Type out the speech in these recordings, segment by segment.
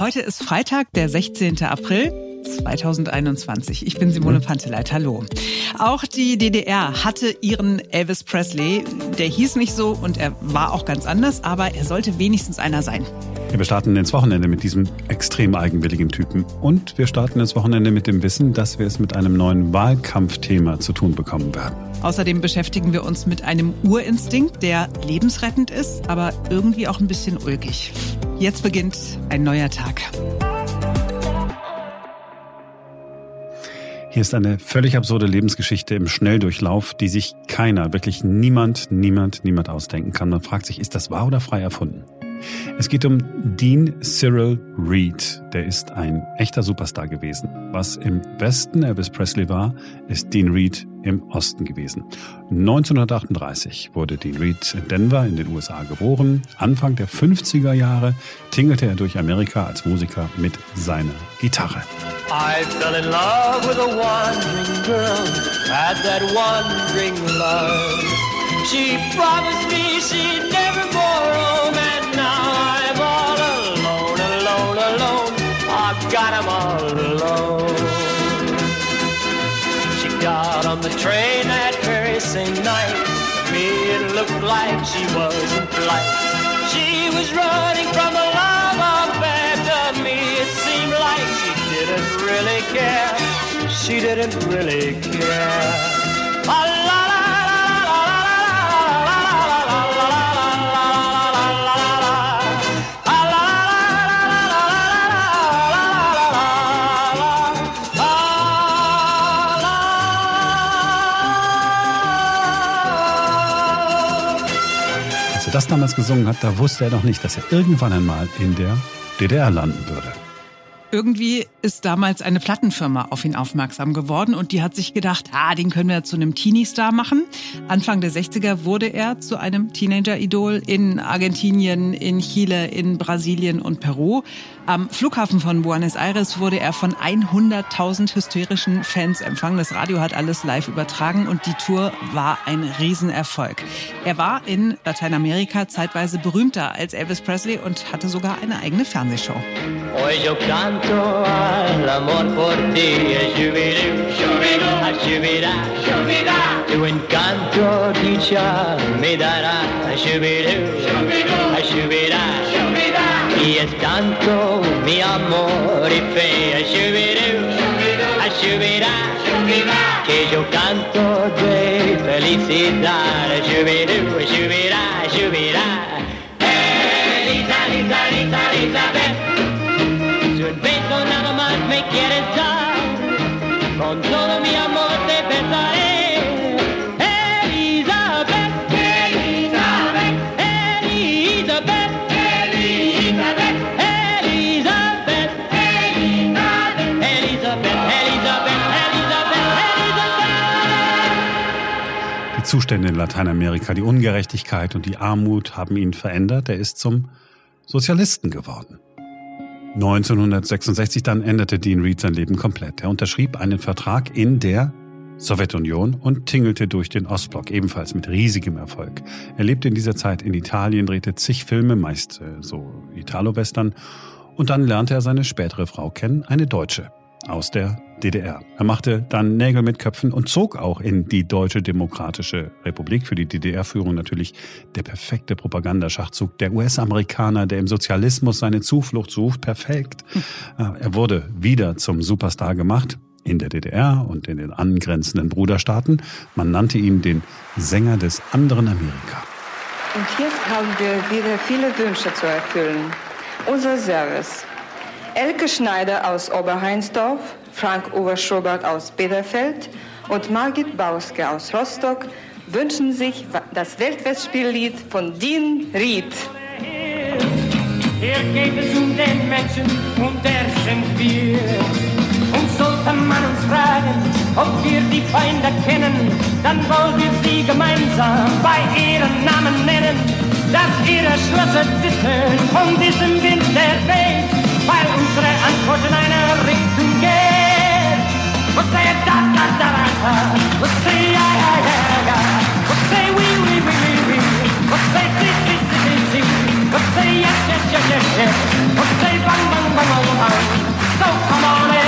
Heute ist Freitag, der 16. April. 2021. Ich bin Simone Panteleit. Hallo. Auch die DDR hatte ihren Elvis Presley. Der hieß nicht so und er war auch ganz anders, aber er sollte wenigstens einer sein. Wir starten ins Wochenende mit diesem extrem eigenwilligen Typen. Und wir starten ins Wochenende mit dem Wissen, dass wir es mit einem neuen Wahlkampfthema zu tun bekommen werden. Außerdem beschäftigen wir uns mit einem Urinstinkt, der lebensrettend ist, aber irgendwie auch ein bisschen ulkig. Jetzt beginnt ein neuer Tag. Hier ist eine völlig absurde Lebensgeschichte im Schnelldurchlauf, die sich keiner, wirklich niemand, niemand, niemand ausdenken kann. Man fragt sich, ist das wahr oder frei erfunden? Es geht um Dean Cyril Reed. Der ist ein echter Superstar gewesen. Was im Westen Elvis Presley war, ist Dean Reed im Osten gewesen. 1938 wurde Dean Reed in Denver in den USA geboren. Anfang der 50er Jahre tingelte er durch Amerika als Musiker mit seiner Gitarre. I fell in love with a wandering girl, had that wandering love. She promised me she'd never I've got him all alone. She got on the train that very same night. Me, it looked like she was in flight. She was running from the love affair. To me, it seemed like she didn't really care. She didn't really care. La la la er das damals gesungen hat, da wusste er doch nicht, dass er irgendwann einmal in der DDR landen würde. Irgendwie ist damals eine Plattenfirma auf ihn aufmerksam geworden und die hat sich gedacht, ah, den können wir zu einem Teenie-Star machen. Anfang der 60er wurde er zu einem Teenager-Idol in Argentinien, in Chile, in Brasilien und Peru. Am Flughafen von Buenos Aires wurde er von 100.000 hysterischen Fans empfangen. Das Radio hat alles live übertragen und die Tour war ein Riesenerfolg. Er war in Lateinamerika zeitweise berühmter als Elvis Presley und hatte sogar eine eigene Fernsehshow. Hoy yo canto y es tanto mi amor y fe, que yo canto de felicidad, shubirú, shubirá, shubirá. Elisa, Lisa, Lisa, Elizabeth, Zustände in Lateinamerika, die Ungerechtigkeit und die Armut haben ihn verändert. Er ist zum Sozialisten geworden. 1966 dann änderte Dean Reed sein Leben komplett. Er unterschrieb einen Vertrag in der Sowjetunion und tingelte durch den Ostblock, ebenfalls mit riesigem Erfolg. Er lebte in dieser Zeit in Italien, drehte zig Filme, meist äh, so Italo-Western, und dann lernte er seine spätere Frau kennen, eine Deutsche aus der DDR. Er machte dann Nägel mit Köpfen und zog auch in die Deutsche Demokratische Republik. Für die DDR-Führung natürlich der perfekte Propagandaschachzug. Der US-Amerikaner, der im Sozialismus seine Zuflucht sucht, perfekt. Hm. Er wurde wieder zum Superstar gemacht in der DDR und in den angrenzenden Bruderstaaten. Man nannte ihn den Sänger des anderen Amerika. Und jetzt haben wir wieder viele Wünsche zu erfüllen. Unser Service Elke Schneider aus Oberheinsdorf, Frank-Uwe Schobert aus Bielefeld und Margit Bauske aus Rostock wünschen sich das Weltfestspiellied von Dean Ried. Hier geht es um den Menschen und der sind wir. Und sollte man uns fragen, ob wir die Feinde kennen, dann wollen wir sie gemeinsam bei ihren Namen nennen. Dass ihre Schlösser zittern von diesem Wind der Welt Say yes, yes, yes, yes, yes. Or say bang, bang, bang, bang, bang. So come on in.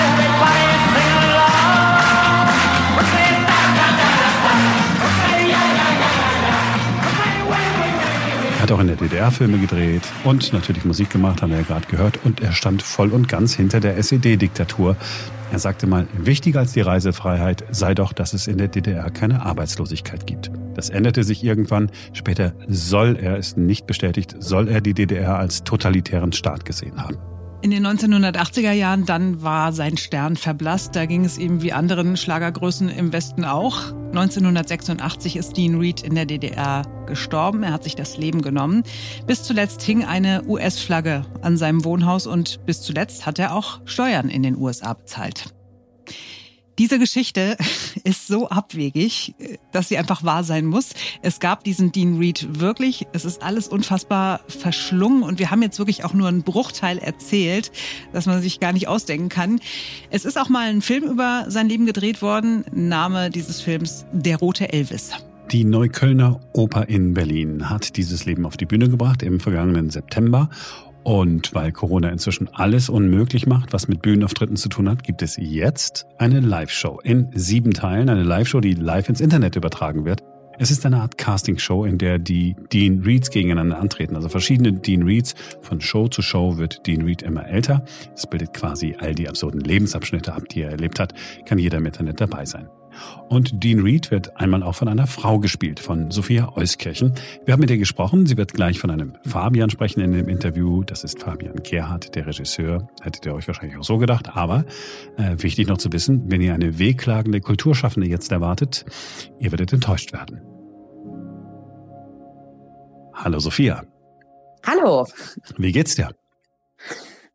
Hat auch in der DDR Filme gedreht und natürlich Musik gemacht, haben wir ja gerade gehört. Und er stand voll und ganz hinter der SED-Diktatur. Er sagte mal, wichtiger als die Reisefreiheit sei doch, dass es in der DDR keine Arbeitslosigkeit gibt. Das änderte sich irgendwann. Später soll er, ist nicht bestätigt, soll er die DDR als totalitären Staat gesehen haben. In den 1980er Jahren dann war sein Stern verblasst. Da ging es ihm wie anderen Schlagergrößen im Westen auch. 1986 ist Dean Reed in der DDR gestorben. Er hat sich das Leben genommen. Bis zuletzt hing eine US-Flagge an seinem Wohnhaus und bis zuletzt hat er auch Steuern in den USA bezahlt. Diese Geschichte ist so abwegig, dass sie einfach wahr sein muss. Es gab diesen Dean Reed wirklich. Es ist alles unfassbar verschlungen und wir haben jetzt wirklich auch nur einen Bruchteil erzählt, dass man sich gar nicht ausdenken kann. Es ist auch mal ein Film über sein Leben gedreht worden. Name dieses Films Der rote Elvis. Die Neuköllner Oper in Berlin hat dieses Leben auf die Bühne gebracht im vergangenen September und weil Corona inzwischen alles unmöglich macht, was mit Bühnenauftritten zu tun hat, gibt es jetzt eine Live-Show in sieben Teilen. Eine Live-Show, die live ins Internet übertragen wird. Es ist eine Art Casting-Show, in der die Dean Reeds gegeneinander antreten. Also verschiedene Dean Reeds. Von Show zu Show wird Dean Reed immer älter. Es bildet quasi all die absurden Lebensabschnitte ab, die er erlebt hat. Kann jeder im Internet dabei sein. Und Dean Reed wird einmal auch von einer Frau gespielt, von Sophia Euskirchen. Wir haben mit ihr gesprochen. Sie wird gleich von einem Fabian sprechen in dem Interview. Das ist Fabian Gerhardt, der Regisseur. Hättet ihr euch wahrscheinlich auch so gedacht. Aber äh, wichtig noch zu wissen, wenn ihr eine wehklagende Kulturschaffende jetzt erwartet, ihr werdet enttäuscht werden. Hallo Sophia. Hallo. Wie geht's dir?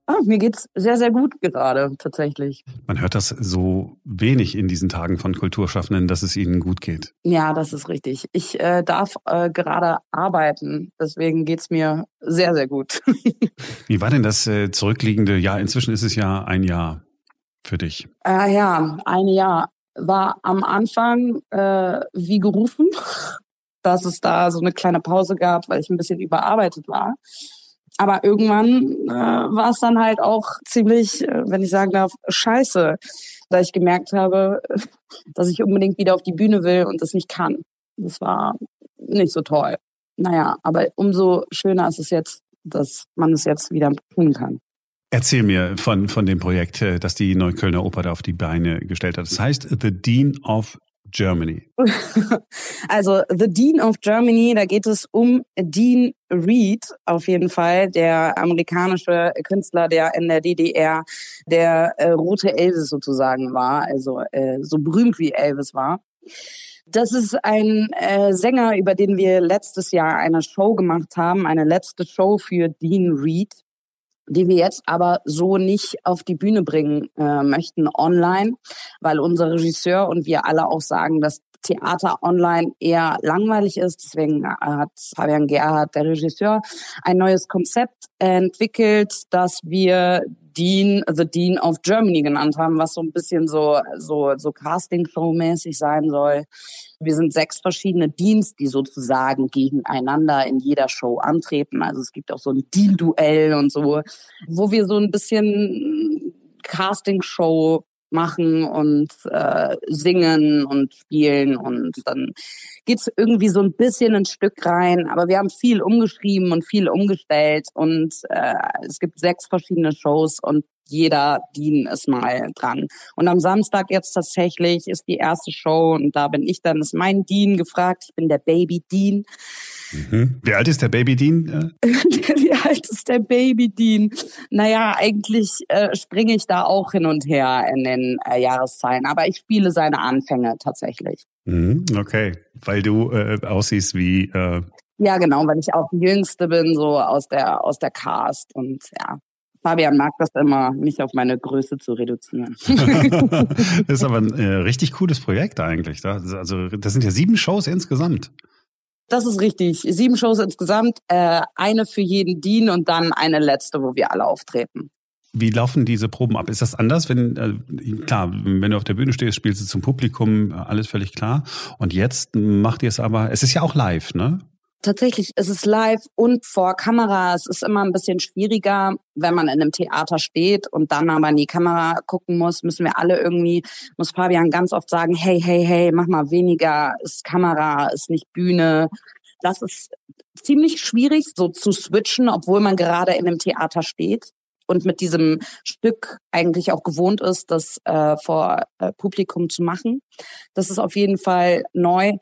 Oh, mir geht's sehr, sehr gut gerade, tatsächlich. Man hört das so wenig in diesen Tagen von Kulturschaffenden, dass es ihnen gut geht. Ja, das ist richtig. Ich äh, darf äh, gerade arbeiten, deswegen geht's mir sehr, sehr gut. Wie war denn das äh, zurückliegende Jahr? Inzwischen ist es ja ein Jahr für dich. Äh, ja, ein Jahr war am Anfang äh, wie gerufen, dass es da so eine kleine Pause gab, weil ich ein bisschen überarbeitet war. Aber irgendwann äh, war es dann halt auch ziemlich, äh, wenn ich sagen darf, scheiße, da ich gemerkt habe, dass ich unbedingt wieder auf die Bühne will und das nicht kann. Das war nicht so toll. Naja, aber umso schöner ist es jetzt, dass man es jetzt wieder tun kann. Erzähl mir von, von dem Projekt, äh, das die Neuköllner Oper da auf die Beine gestellt hat. Das heißt The Dean of Germany? Also The Dean of Germany, da geht es um Dean Reed auf jeden Fall, der amerikanische Künstler, der in der DDR der äh, rote Elvis sozusagen war, also äh, so berühmt wie Elvis war. Das ist ein äh, Sänger, über den wir letztes Jahr eine Show gemacht haben, eine letzte Show für Dean Reed die wir jetzt aber so nicht auf die Bühne bringen äh, möchten online, weil unser Regisseur und wir alle auch sagen, dass Theater online eher langweilig ist. Deswegen äh, hat Fabian Gerhardt, der Regisseur, ein neues Konzept entwickelt, das wir Dean, The Dean of Germany genannt haben, was so ein bisschen so, so, so Casting-Show-mäßig sein soll. Wir sind sechs verschiedene Deans, die sozusagen gegeneinander in jeder Show antreten. Also es gibt auch so ein Dean-Duell und so, wo wir so ein bisschen Casting-Show machen und äh, singen und spielen und dann geht's irgendwie so ein bisschen ein Stück rein. Aber wir haben viel umgeschrieben und viel umgestellt und äh, es gibt sechs verschiedene Shows und jeder Dean ist mal dran. Und am Samstag jetzt tatsächlich ist die erste Show und da bin ich dann, ist mein Dean gefragt. Ich bin der Baby Dean. Mhm. Wie alt ist der Baby Dean? Wie alt ist der Baby Dean? Naja, eigentlich äh, springe ich da auch hin und her in den äh, Jahreszahlen, aber ich spiele seine Anfänge tatsächlich. Mhm, okay, weil du äh, aussiehst wie. Äh ja, genau, weil ich auch die Jüngste bin, so aus der aus der Cast und ja. Fabian mag das immer, mich auf meine Größe zu reduzieren. das ist aber ein äh, richtig cooles Projekt eigentlich. Also das sind ja sieben Shows insgesamt. Das ist richtig. Sieben Shows insgesamt, äh, eine für jeden Dean und dann eine letzte, wo wir alle auftreten. Wie laufen diese Proben ab? Ist das anders, wenn, äh, klar, wenn du auf der Bühne stehst, spielst du zum Publikum, alles völlig klar. Und jetzt macht ihr es aber, es ist ja auch live, ne? Tatsächlich ist es live und vor Kamera. Es ist immer ein bisschen schwieriger, wenn man in einem Theater steht und dann aber in die Kamera gucken muss, müssen wir alle irgendwie, muss Fabian ganz oft sagen, hey, hey, hey, mach mal weniger, ist Kamera, ist nicht Bühne. Das ist ziemlich schwierig, so zu switchen, obwohl man gerade in einem Theater steht und mit diesem Stück eigentlich auch gewohnt ist, das äh, vor äh, Publikum zu machen. Das ist auf jeden Fall neu.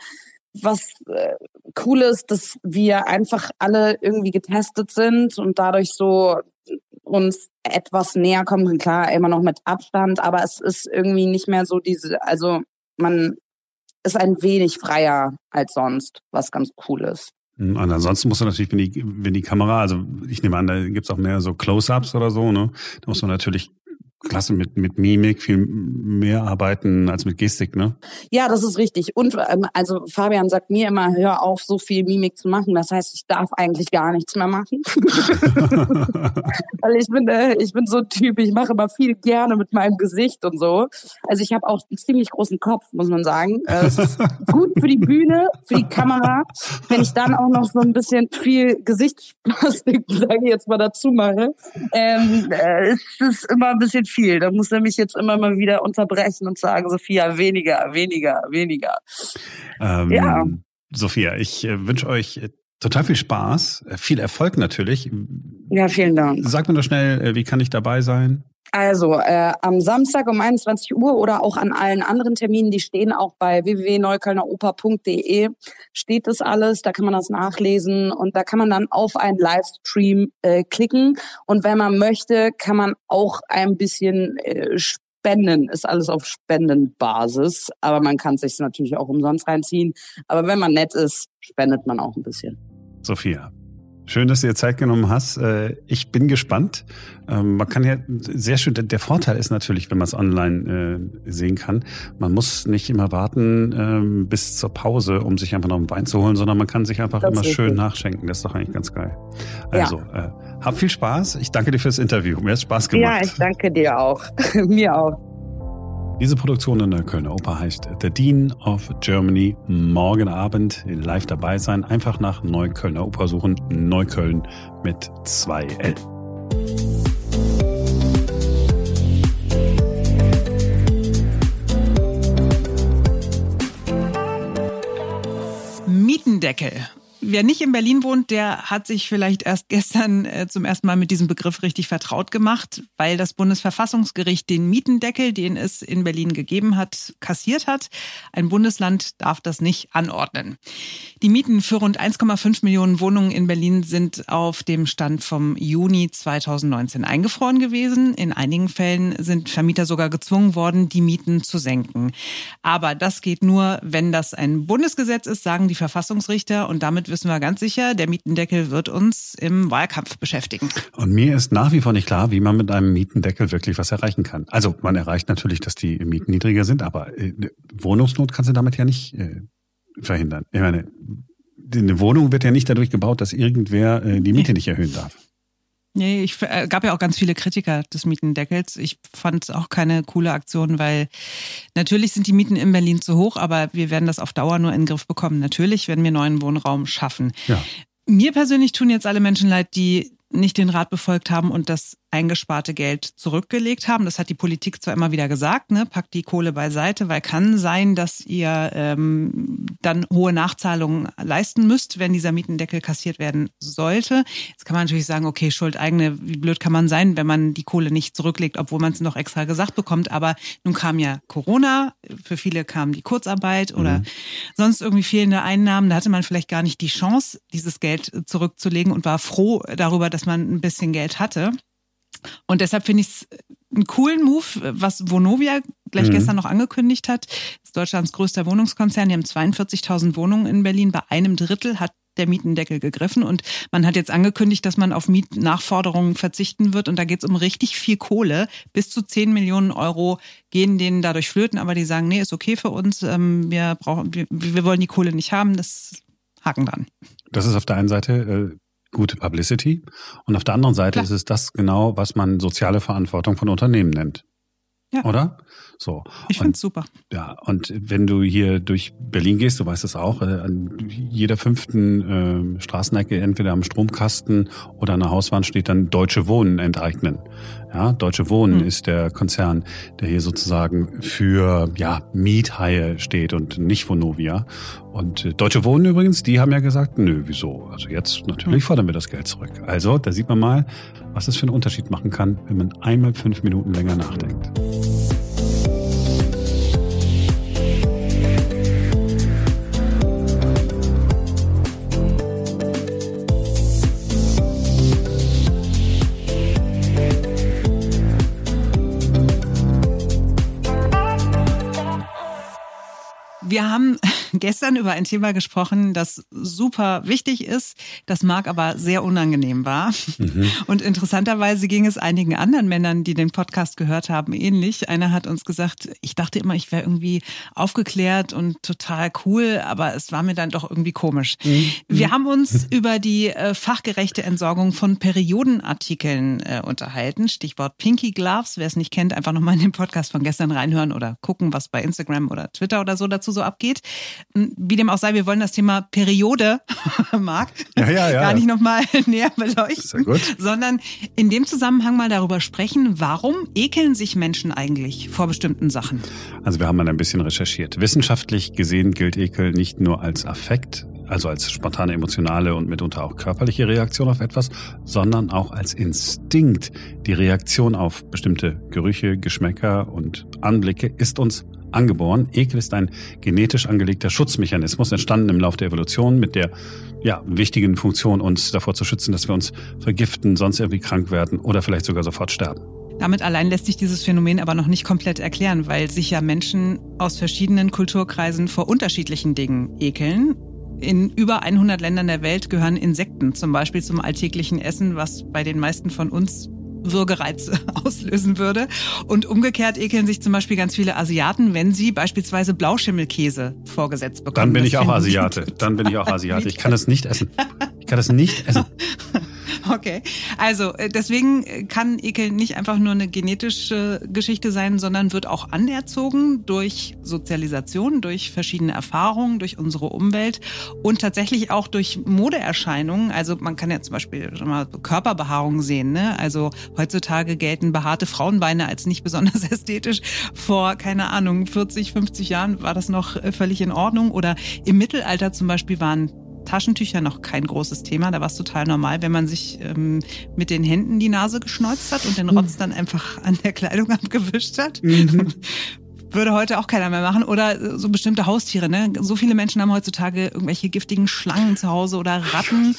Was äh, cool ist, dass wir einfach alle irgendwie getestet sind und dadurch so uns etwas näher kommen. Klar, immer noch mit Abstand, aber es ist irgendwie nicht mehr so diese, also man ist ein wenig freier als sonst, was ganz cool ist. Hm, und ansonsten muss man natürlich, wenn die, wenn die Kamera, also ich nehme an, da gibt's auch mehr so Close-ups oder so, ne? Da muss man natürlich klasse mit, mit Mimik viel mehr arbeiten als mit Gestik, ne? Ja, das ist richtig. Und ähm, also Fabian sagt mir immer, hör auf, so viel Mimik zu machen. Das heißt, ich darf eigentlich gar nichts mehr machen. Weil ich bin, äh, ich bin so ein Typ, ich mache immer viel gerne mit meinem Gesicht und so. Also ich habe auch einen ziemlich großen Kopf, muss man sagen. Äh, es ist gut für die Bühne, für die Kamera. Wenn ich dann auch noch so ein bisschen viel Gesichtsplastik, sage ich jetzt mal, dazu mache, ähm, äh, ist es immer ein bisschen viel. Da muss er mich jetzt immer mal wieder unterbrechen und sagen, Sophia, weniger, weniger, weniger. Ähm, ja. Sophia, ich äh, wünsche euch äh, total viel Spaß, äh, viel Erfolg natürlich. Ja, vielen Dank. Sag mir doch schnell, wie kann ich dabei sein? Also äh, am Samstag um 21 Uhr oder auch an allen anderen Terminen, die stehen auch bei www.neuköllneroper.de, steht das alles, da kann man das nachlesen und da kann man dann auf einen Livestream äh, klicken. Und wenn man möchte, kann man auch ein bisschen äh, spenden, ist alles auf Spendenbasis, aber man kann sich natürlich auch umsonst reinziehen, aber wenn man nett ist, spendet man auch ein bisschen. Sophia, Schön, dass du dir Zeit genommen hast. Äh, ich bin gespannt. Ähm, man kann ja sehr schön, der Vorteil ist natürlich, wenn man es online äh, sehen kann, man muss nicht immer warten ähm, bis zur Pause, um sich einfach noch einen Wein zu holen, sondern man kann sich einfach das immer schön gut. nachschenken. Das ist doch eigentlich ganz geil. Also, ja. äh, hab viel Spaß. Ich danke dir fürs Interview. Mir hat Spaß gemacht. Ja, ich danke dir auch. Mir auch. Diese Produktion in der Kölner Oper heißt The Dean of Germany. Morgen Abend live dabei sein. Einfach nach Neuköllner Oper suchen. Neukölln mit 2L. Mietendeckel Wer nicht in Berlin wohnt, der hat sich vielleicht erst gestern äh, zum ersten Mal mit diesem Begriff richtig vertraut gemacht, weil das Bundesverfassungsgericht den Mietendeckel, den es in Berlin gegeben hat, kassiert hat. Ein Bundesland darf das nicht anordnen. Die Mieten für rund 1,5 Millionen Wohnungen in Berlin sind auf dem Stand vom Juni 2019 eingefroren gewesen. In einigen Fällen sind Vermieter sogar gezwungen worden, die Mieten zu senken. Aber das geht nur, wenn das ein Bundesgesetz ist, sagen die Verfassungsrichter und damit wissen wir ganz sicher, der Mietendeckel wird uns im Wahlkampf beschäftigen. Und mir ist nach wie vor nicht klar, wie man mit einem Mietendeckel wirklich was erreichen kann. Also man erreicht natürlich, dass die Mieten niedriger sind, aber äh, Wohnungsnot kannst du damit ja nicht äh, verhindern. Ich meine, eine Wohnung wird ja nicht dadurch gebaut, dass irgendwer äh, die Miete nicht erhöhen darf. Nee, ich äh, gab ja auch ganz viele Kritiker des Mietendeckels. Ich fand es auch keine coole Aktion, weil natürlich sind die Mieten in Berlin zu hoch, aber wir werden das auf Dauer nur in den Griff bekommen. Natürlich werden wir neuen Wohnraum schaffen. Ja. Mir persönlich tun jetzt alle Menschen leid, die nicht den Rat befolgt haben und das eingesparte Geld zurückgelegt haben. Das hat die Politik zwar immer wieder gesagt, ne, packt die Kohle beiseite, weil kann sein, dass ihr ähm, dann hohe Nachzahlungen leisten müsst, wenn dieser Mietendeckel kassiert werden sollte. Jetzt kann man natürlich sagen, okay, Schuld eigene, wie blöd kann man sein, wenn man die Kohle nicht zurücklegt, obwohl man es noch extra gesagt bekommt. Aber nun kam ja Corona, für viele kam die Kurzarbeit oder mhm. sonst irgendwie fehlende Einnahmen. Da hatte man vielleicht gar nicht die Chance, dieses Geld zurückzulegen und war froh darüber, dass man ein bisschen Geld hatte. Und deshalb finde ich es einen coolen Move, was Vonovia gleich mhm. gestern noch angekündigt hat. Das ist Deutschlands größter Wohnungskonzern. Die haben 42.000 Wohnungen in Berlin. Bei einem Drittel hat der Mietendeckel gegriffen und man hat jetzt angekündigt, dass man auf Mietnachforderungen verzichten wird und da geht es um richtig viel Kohle. Bis zu 10 Millionen Euro gehen denen dadurch flöten, aber die sagen, nee, ist okay für uns, ähm, wir brauchen, wir, wir wollen die Kohle nicht haben, das Haken dran. Das ist auf der einen Seite äh, gute Publicity. Und auf der anderen Seite Klar. ist es das genau, was man soziale Verantwortung von Unternehmen nennt. Ja. Oder? So. Ich finde es super. Ja, und wenn du hier durch Berlin gehst, du weißt es auch, äh, an jeder fünften äh, Straßenecke entweder am Stromkasten oder an der Hauswand steht dann Deutsche Wohnen enteignen. Ja, Deutsche Wohnen mhm. ist der Konzern, der hier sozusagen für ja, Miethaie steht und nicht Vonovia. Und äh, Deutsche Wohnen übrigens, die haben ja gesagt, nö, wieso? Also jetzt natürlich mhm. fordern wir das Geld zurück. Also da sieht man mal, was es für einen Unterschied machen kann, wenn man einmal fünf Minuten länger nachdenkt. Gestern über ein Thema gesprochen, das super wichtig ist, das Marc aber sehr unangenehm war. Mhm. Und interessanterweise ging es einigen anderen Männern, die den Podcast gehört haben, ähnlich. Einer hat uns gesagt, ich dachte immer, ich wäre irgendwie aufgeklärt und total cool, aber es war mir dann doch irgendwie komisch. Mhm. Wir haben uns über die äh, fachgerechte Entsorgung von Periodenartikeln äh, unterhalten. Stichwort Pinky Gloves. Wer es nicht kennt, einfach nochmal in den Podcast von gestern reinhören oder gucken, was bei Instagram oder Twitter oder so dazu so abgeht. Wie dem auch sei, wir wollen das Thema Periode, Marc, ja, ja, ja. gar nicht nochmal näher beleuchten, sondern in dem Zusammenhang mal darüber sprechen, warum ekeln sich Menschen eigentlich vor bestimmten Sachen? Also wir haben mal ein bisschen recherchiert. Wissenschaftlich gesehen gilt Ekel nicht nur als Affekt, also als spontane emotionale und mitunter auch körperliche Reaktion auf etwas, sondern auch als Instinkt. Die Reaktion auf bestimmte Gerüche, Geschmäcker und Anblicke ist uns angeboren. Ekel ist ein genetisch angelegter Schutzmechanismus, entstanden im Laufe der Evolution mit der ja, wichtigen Funktion, uns davor zu schützen, dass wir uns vergiften, sonst irgendwie krank werden oder vielleicht sogar sofort sterben. Damit allein lässt sich dieses Phänomen aber noch nicht komplett erklären, weil sich ja Menschen aus verschiedenen Kulturkreisen vor unterschiedlichen Dingen ekeln. In über 100 Ländern der Welt gehören Insekten zum Beispiel zum alltäglichen Essen, was bei den meisten von uns Würgereiz auslösen würde. Und umgekehrt ekeln sich zum Beispiel ganz viele Asiaten, wenn sie beispielsweise Blauschimmelkäse vorgesetzt bekommen. Dann bin das ich auch Asiate. Dann bin ich auch Asiate. Ich kann das nicht essen. Ich kann das nicht essen. Okay, also äh, deswegen äh, kann Ekel nicht einfach nur eine genetische Geschichte sein, sondern wird auch anerzogen durch Sozialisation, durch verschiedene Erfahrungen, durch unsere Umwelt und tatsächlich auch durch Modeerscheinungen. Also man kann ja zum Beispiel schon mal Körperbehaarung sehen. Ne? Also heutzutage gelten behaarte Frauenbeine als nicht besonders ästhetisch. Vor, keine Ahnung, 40, 50 Jahren war das noch äh, völlig in Ordnung. Oder im Mittelalter zum Beispiel waren Taschentücher noch kein großes Thema. Da war es total normal, wenn man sich ähm, mit den Händen die Nase geschneuzt hat und den Rotz dann einfach an der Kleidung abgewischt hat. Mhm. Würde heute auch keiner mehr machen. Oder so bestimmte Haustiere. Ne? So viele Menschen haben heutzutage irgendwelche giftigen Schlangen zu Hause oder Ratten.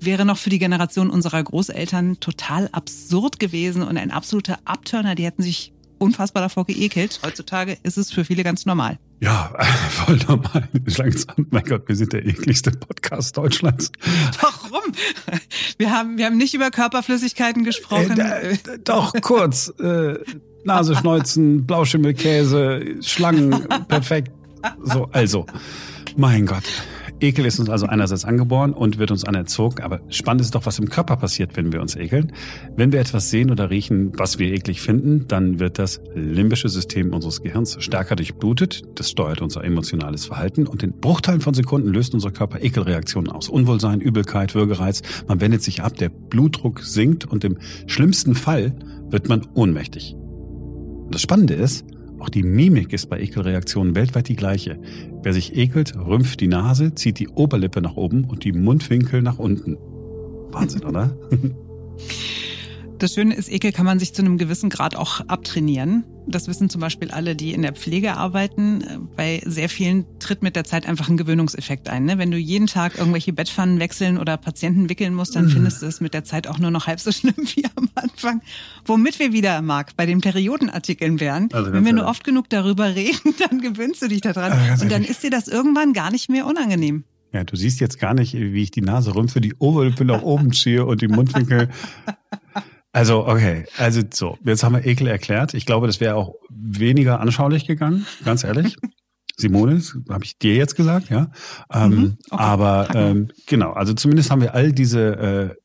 Wäre noch für die Generation unserer Großeltern total absurd gewesen und ein absoluter Abturner. Die hätten sich unfassbar davor geekelt. Heutzutage ist es für viele ganz normal. Ja, voll normal. Langsam. Mein Gott, wir sind der ekligste Podcast Deutschlands. Warum? Wir haben, wir haben nicht über Körperflüssigkeiten gesprochen. Äh, doch, kurz. Äh, Nase schneuzen, Blauschimmelkäse, Schlangen, perfekt. So, also. Mein Gott. Ekel ist uns also einerseits angeboren und wird uns anerzogen, aber spannend ist doch, was im Körper passiert, wenn wir uns ekeln. Wenn wir etwas sehen oder riechen, was wir eklig finden, dann wird das limbische System unseres Gehirns stärker durchblutet. Das steuert unser emotionales Verhalten und in Bruchteilen von Sekunden löst unser Körper Ekelreaktionen aus. Unwohlsein, Übelkeit, Würgereiz. Man wendet sich ab, der Blutdruck sinkt und im schlimmsten Fall wird man ohnmächtig. Und das Spannende ist, auch die Mimik ist bei Ekelreaktionen weltweit die gleiche. Wer sich ekelt, rümpft die Nase, zieht die Oberlippe nach oben und die Mundwinkel nach unten. Wahnsinn, oder? Das Schöne ist, Ekel kann man sich zu einem gewissen Grad auch abtrainieren. Das wissen zum Beispiel alle, die in der Pflege arbeiten. Bei sehr vielen tritt mit der Zeit einfach ein Gewöhnungseffekt ein. Ne? Wenn du jeden Tag irgendwelche Bettpfannen wechseln oder Patienten wickeln musst, dann mhm. findest du es mit der Zeit auch nur noch halb so schlimm wie am Anfang. Womit wir wieder, Marc, bei den Periodenartikeln wären. Also Wenn wir nur oft genug darüber reden, dann gewöhnst du dich daran. Also und dann ist dir das irgendwann gar nicht mehr unangenehm. Ja, du siehst jetzt gar nicht, wie ich die Nase rümpfe, die Oberlippe nach oben ziehe und die Mundwinkel also, okay. Also, so. Jetzt haben wir Ekel erklärt. Ich glaube, das wäre auch weniger anschaulich gegangen, ganz ehrlich. Simone, habe ich dir jetzt gesagt, ja. Ähm, mhm, okay. Aber ähm, genau, also zumindest haben wir all diese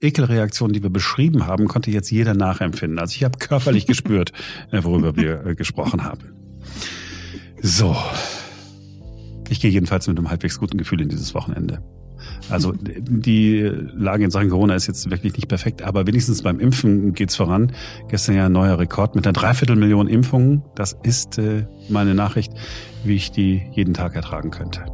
äh, Ekelreaktionen, die wir beschrieben haben, konnte jetzt jeder nachempfinden. Also ich habe körperlich gespürt, äh, worüber wir äh, gesprochen haben. So. Ich gehe jedenfalls mit einem halbwegs guten Gefühl in dieses Wochenende. Also die Lage in Sachen Corona ist jetzt wirklich nicht perfekt, aber wenigstens beim Impfen geht's voran. Gestern ja ein neuer Rekord mit einer Dreiviertelmillion Impfungen. Das ist äh, meine Nachricht, wie ich die jeden Tag ertragen könnte.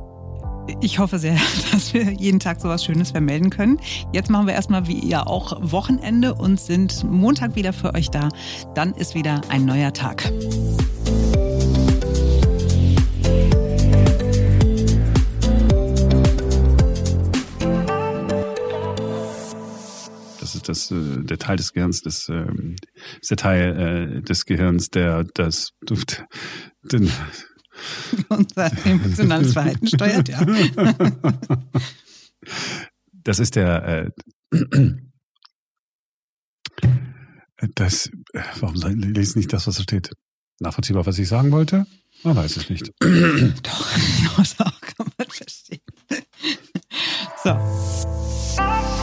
Ich hoffe sehr, dass wir jeden Tag sowas Schönes vermelden können. Jetzt machen wir erstmal wie ihr auch Wochenende und sind Montag wieder für euch da. Dann ist wieder ein neuer Tag. Das äh, der Teil des Gehirns, das, äh, ist der Teil äh, des Gehirns, der das, den, unser emotionales Verhalten steuert, ja. Das ist der, äh, das, warum lese nicht das, was da steht? Nachvollziehbar, was ich sagen wollte? Man weiß es nicht. Doch, das auch kann man verstehen. So.